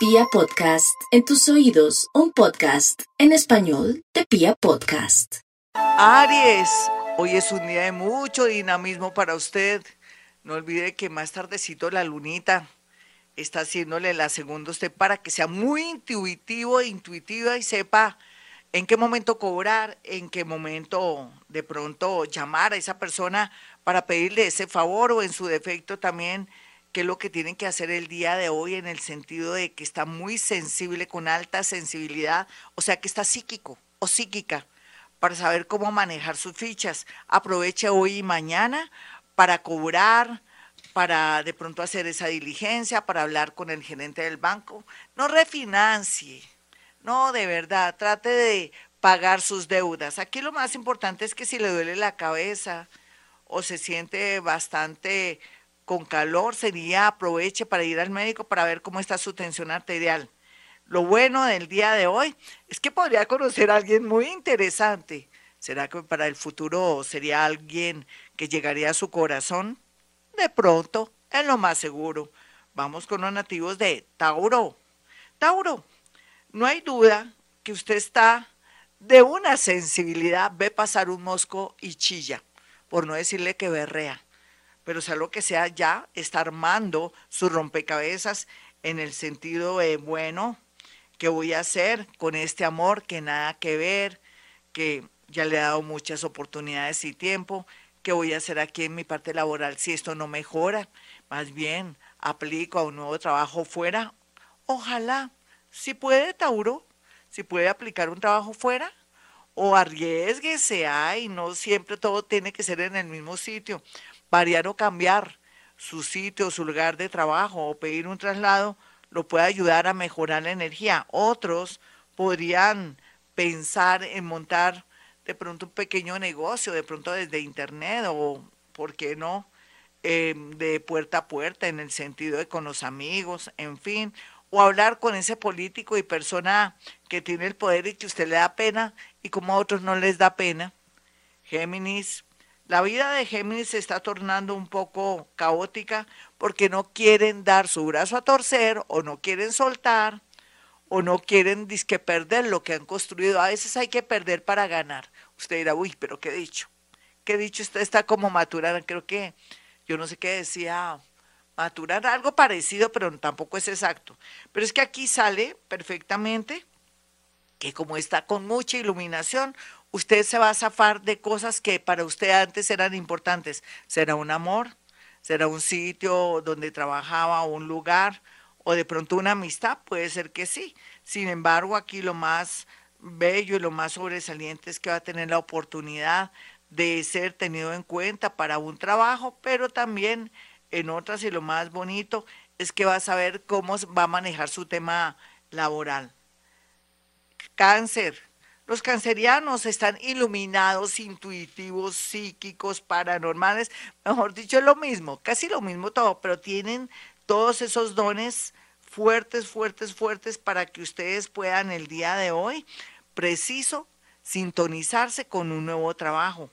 Pia Podcast, en tus oídos, un podcast en español de Pia Podcast. Aries, hoy es un día de mucho dinamismo para usted. No olvide que más tardecito la lunita está haciéndole la segunda usted para que sea muy intuitivo e intuitiva y sepa en qué momento cobrar, en qué momento de pronto llamar a esa persona para pedirle ese favor o en su defecto también qué es lo que tienen que hacer el día de hoy en el sentido de que está muy sensible, con alta sensibilidad, o sea que está psíquico o psíquica para saber cómo manejar sus fichas. Aproveche hoy y mañana para cobrar, para de pronto hacer esa diligencia, para hablar con el gerente del banco. No refinancie, no, de verdad, trate de pagar sus deudas. Aquí lo más importante es que si le duele la cabeza o se siente bastante con calor, sería aproveche para ir al médico para ver cómo está su tensión arterial. Lo bueno del día de hoy es que podría conocer a alguien muy interesante. ¿Será que para el futuro sería alguien que llegaría a su corazón? De pronto, es lo más seguro. Vamos con los nativos de Tauro. Tauro, no hay duda que usted está de una sensibilidad, ve pasar un mosco y chilla, por no decirle que berrea. Pero sea lo que sea, ya está armando su rompecabezas en el sentido de, bueno, ¿qué voy a hacer con este amor que nada que ver, que ya le he dado muchas oportunidades y tiempo? ¿Qué voy a hacer aquí en mi parte laboral si esto no mejora? Más bien, aplico a un nuevo trabajo fuera. Ojalá si puede, Tauro, si puede aplicar un trabajo fuera, o arriesguese, y no siempre todo tiene que ser en el mismo sitio. Variar o cambiar su sitio, su lugar de trabajo o pedir un traslado lo puede ayudar a mejorar la energía. Otros podrían pensar en montar de pronto un pequeño negocio, de pronto desde internet o, ¿por qué no? Eh, de puerta a puerta en el sentido de con los amigos, en fin, o hablar con ese político y persona que tiene el poder y que usted le da pena y como a otros no les da pena. Géminis, la vida de Géminis se está tornando un poco caótica porque no quieren dar su brazo a torcer o no quieren soltar o no quieren disque perder lo que han construido. A veces hay que perder para ganar. Usted dirá, uy, pero qué dicho. Qué dicho, usted está como maturana. Creo que, yo no sé qué decía maturar algo parecido, pero tampoco es exacto. Pero es que aquí sale perfectamente que como está con mucha iluminación, usted se va a zafar de cosas que para usted antes eran importantes. Será un amor, será un sitio donde trabajaba, un lugar, o de pronto una amistad, puede ser que sí. Sin embargo, aquí lo más bello y lo más sobresaliente es que va a tener la oportunidad de ser tenido en cuenta para un trabajo, pero también en otras y lo más bonito es que va a saber cómo va a manejar su tema laboral. Cáncer. Los cancerianos están iluminados, intuitivos, psíquicos, paranormales, mejor dicho, lo mismo, casi lo mismo todo, pero tienen todos esos dones fuertes, fuertes, fuertes para que ustedes puedan el día de hoy, preciso, sintonizarse con un nuevo trabajo,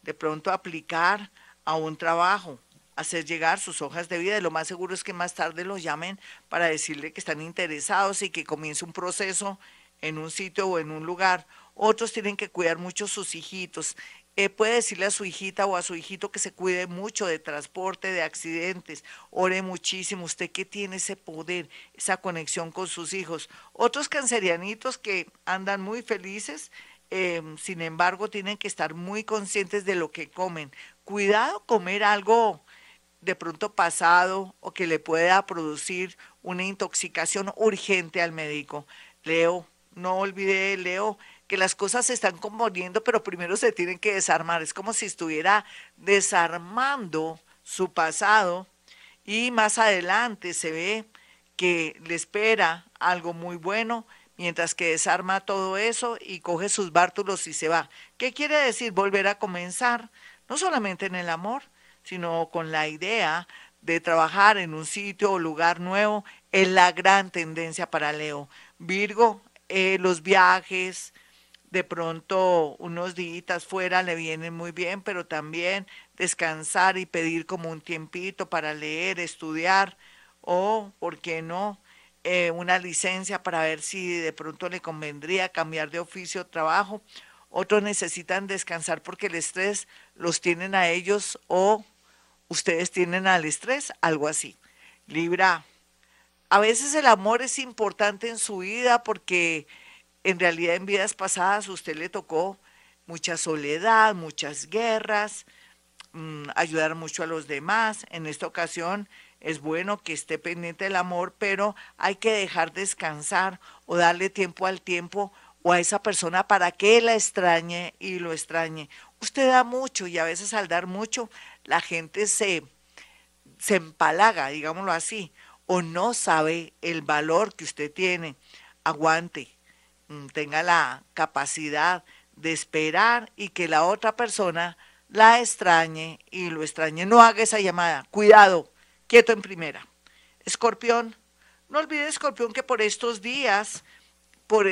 de pronto aplicar a un trabajo, hacer llegar sus hojas de vida. Y lo más seguro es que más tarde los llamen para decirle que están interesados y que comience un proceso en un sitio o en un lugar. Otros tienen que cuidar mucho sus hijitos. Eh, puede decirle a su hijita o a su hijito que se cuide mucho de transporte, de accidentes. Ore muchísimo. Usted que tiene ese poder, esa conexión con sus hijos. Otros cancerianitos que andan muy felices, eh, sin embargo, tienen que estar muy conscientes de lo que comen. Cuidado comer algo de pronto pasado o que le pueda producir una intoxicación urgente al médico. Leo, no olvide, Leo, que las cosas se están componiendo, pero primero se tienen que desarmar. Es como si estuviera desarmando su pasado y más adelante se ve que le espera algo muy bueno mientras que desarma todo eso y coge sus bártulos y se va. ¿Qué quiere decir? Volver a comenzar, no solamente en el amor, sino con la idea de trabajar en un sitio o lugar nuevo, es la gran tendencia para Leo. Virgo, eh, los viajes, de pronto unos días fuera le vienen muy bien, pero también descansar y pedir como un tiempito para leer, estudiar o, ¿por qué no?, eh, una licencia para ver si de pronto le convendría cambiar de oficio o trabajo. Otros necesitan descansar porque el estrés los tienen a ellos o ustedes tienen al estrés, algo así. Libra, a veces el amor es importante en su vida porque en realidad en vidas pasadas usted le tocó mucha soledad, muchas guerras, mm, ayudar mucho a los demás. En esta ocasión es bueno que esté pendiente del amor, pero hay que dejar descansar o darle tiempo al tiempo o a esa persona para que la extrañe y lo extrañe. Usted da mucho y a veces al dar mucho la gente se, se empalaga, digámoslo así, o no sabe el valor que usted tiene. Aguante, mm, tenga la capacidad de esperar y que la otra persona la extrañe y lo extrañe. No haga esa llamada. Cuidado, quieto en primera. Escorpión, no olvide, Escorpión, que por estos días, por,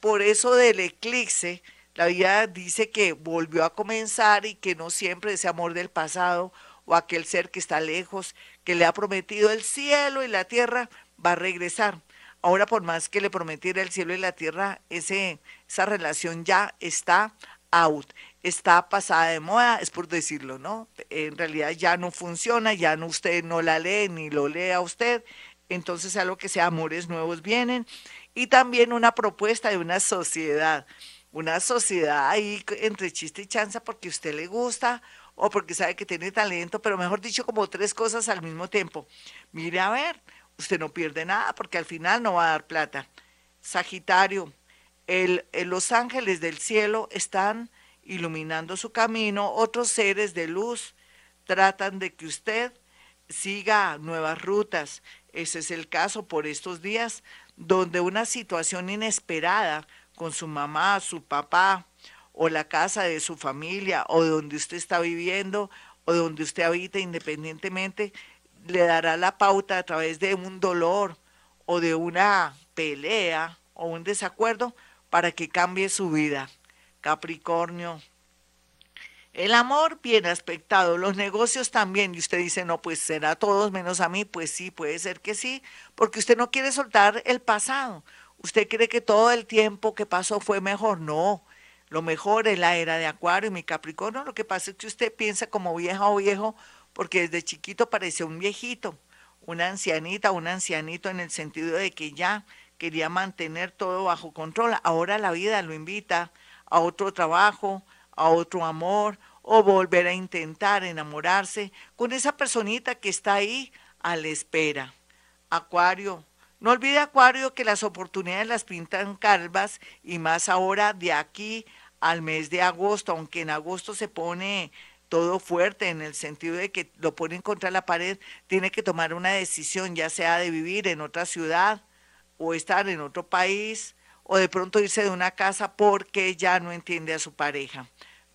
por eso del eclipse, la vida dice que volvió a comenzar y que no siempre ese amor del pasado o aquel ser que está lejos, que le ha prometido el cielo y la tierra, va a regresar. Ahora, por más que le prometiera el cielo y la tierra, ese, esa relación ya está out, está pasada de moda, es por decirlo, ¿no? En realidad ya no funciona, ya no usted no la lee ni lo lee a usted, entonces algo que sea amores nuevos vienen y también una propuesta de una sociedad, una sociedad ahí entre chiste y chanza porque usted le gusta o porque sabe que tiene talento, pero mejor dicho como tres cosas al mismo tiempo. Mire a ver, usted no pierde nada porque al final no va a dar plata. Sagitario, el, los ángeles del cielo están iluminando su camino, otros seres de luz tratan de que usted siga nuevas rutas. Ese es el caso por estos días, donde una situación inesperada con su mamá, su papá, o la casa de su familia, o donde usted está viviendo, o donde usted habita independientemente, le dará la pauta a través de un dolor o de una pelea o un desacuerdo para que cambie su vida. Capricornio. El amor bien aspectado, los negocios también, y usted dice, no, pues será todos menos a mí, pues sí, puede ser que sí, porque usted no quiere soltar el pasado. Usted cree que todo el tiempo que pasó fue mejor. No, lo mejor es la era de Acuario y mi Capricornio. Lo que pasa es que usted piensa como vieja o viejo porque desde chiquito parecía un viejito, una ancianita, un ancianito en el sentido de que ya quería mantener todo bajo control. Ahora la vida lo invita a otro trabajo, a otro amor, o volver a intentar enamorarse con esa personita que está ahí a la espera. Acuario, no olvide Acuario que las oportunidades las pintan calvas y más ahora de aquí al mes de agosto, aunque en agosto se pone todo fuerte en el sentido de que lo ponen contra la pared, tiene que tomar una decisión, ya sea de vivir en otra ciudad o estar en otro país o de pronto irse de una casa porque ya no entiende a su pareja.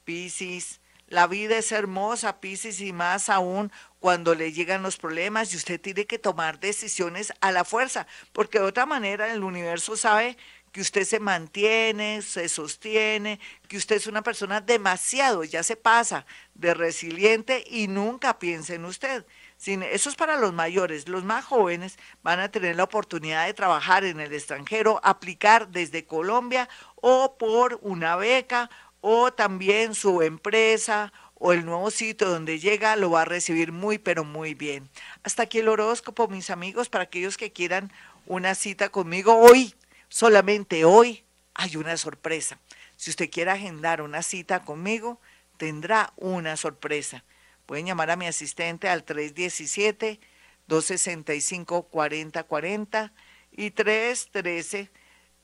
Piscis, la vida es hermosa, Piscis, y más aún cuando le llegan los problemas y usted tiene que tomar decisiones a la fuerza, porque de otra manera el universo sabe que usted se mantiene, se sostiene, que usted es una persona demasiado, ya se pasa de resiliente y nunca piensa en usted. Eso es para los mayores. Los más jóvenes van a tener la oportunidad de trabajar en el extranjero, aplicar desde Colombia o por una beca o también su empresa o el nuevo sitio donde llega lo va a recibir muy, pero muy bien. Hasta aquí el horóscopo, mis amigos, para aquellos que quieran una cita conmigo hoy Solamente hoy hay una sorpresa. Si usted quiere agendar una cita conmigo, tendrá una sorpresa. Pueden llamar a mi asistente al 317-265-4040 y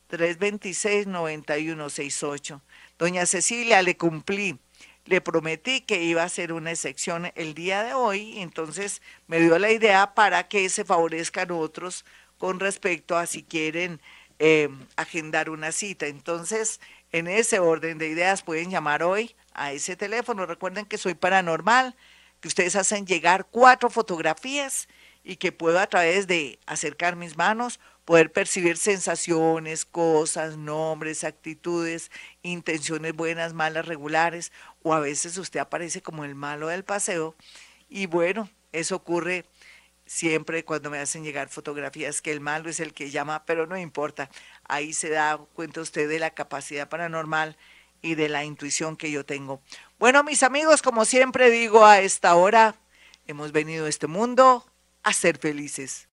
313-326-9168. Doña Cecilia, le cumplí. Le prometí que iba a hacer una excepción el día de hoy, entonces me dio la idea para que se favorezcan otros con respecto a si quieren eh, agendar una cita. Entonces, en ese orden de ideas pueden llamar hoy a ese teléfono. Recuerden que soy paranormal, que ustedes hacen llegar cuatro fotografías y que puedo a través de acercar mis manos poder percibir sensaciones, cosas, nombres, actitudes, intenciones buenas, malas, regulares, o a veces usted aparece como el malo del paseo. Y bueno, eso ocurre siempre cuando me hacen llegar fotografías que el malo es el que llama, pero no importa. Ahí se da cuenta usted de la capacidad paranormal y de la intuición que yo tengo. Bueno, mis amigos, como siempre digo a esta hora, hemos venido a este mundo a ser felices.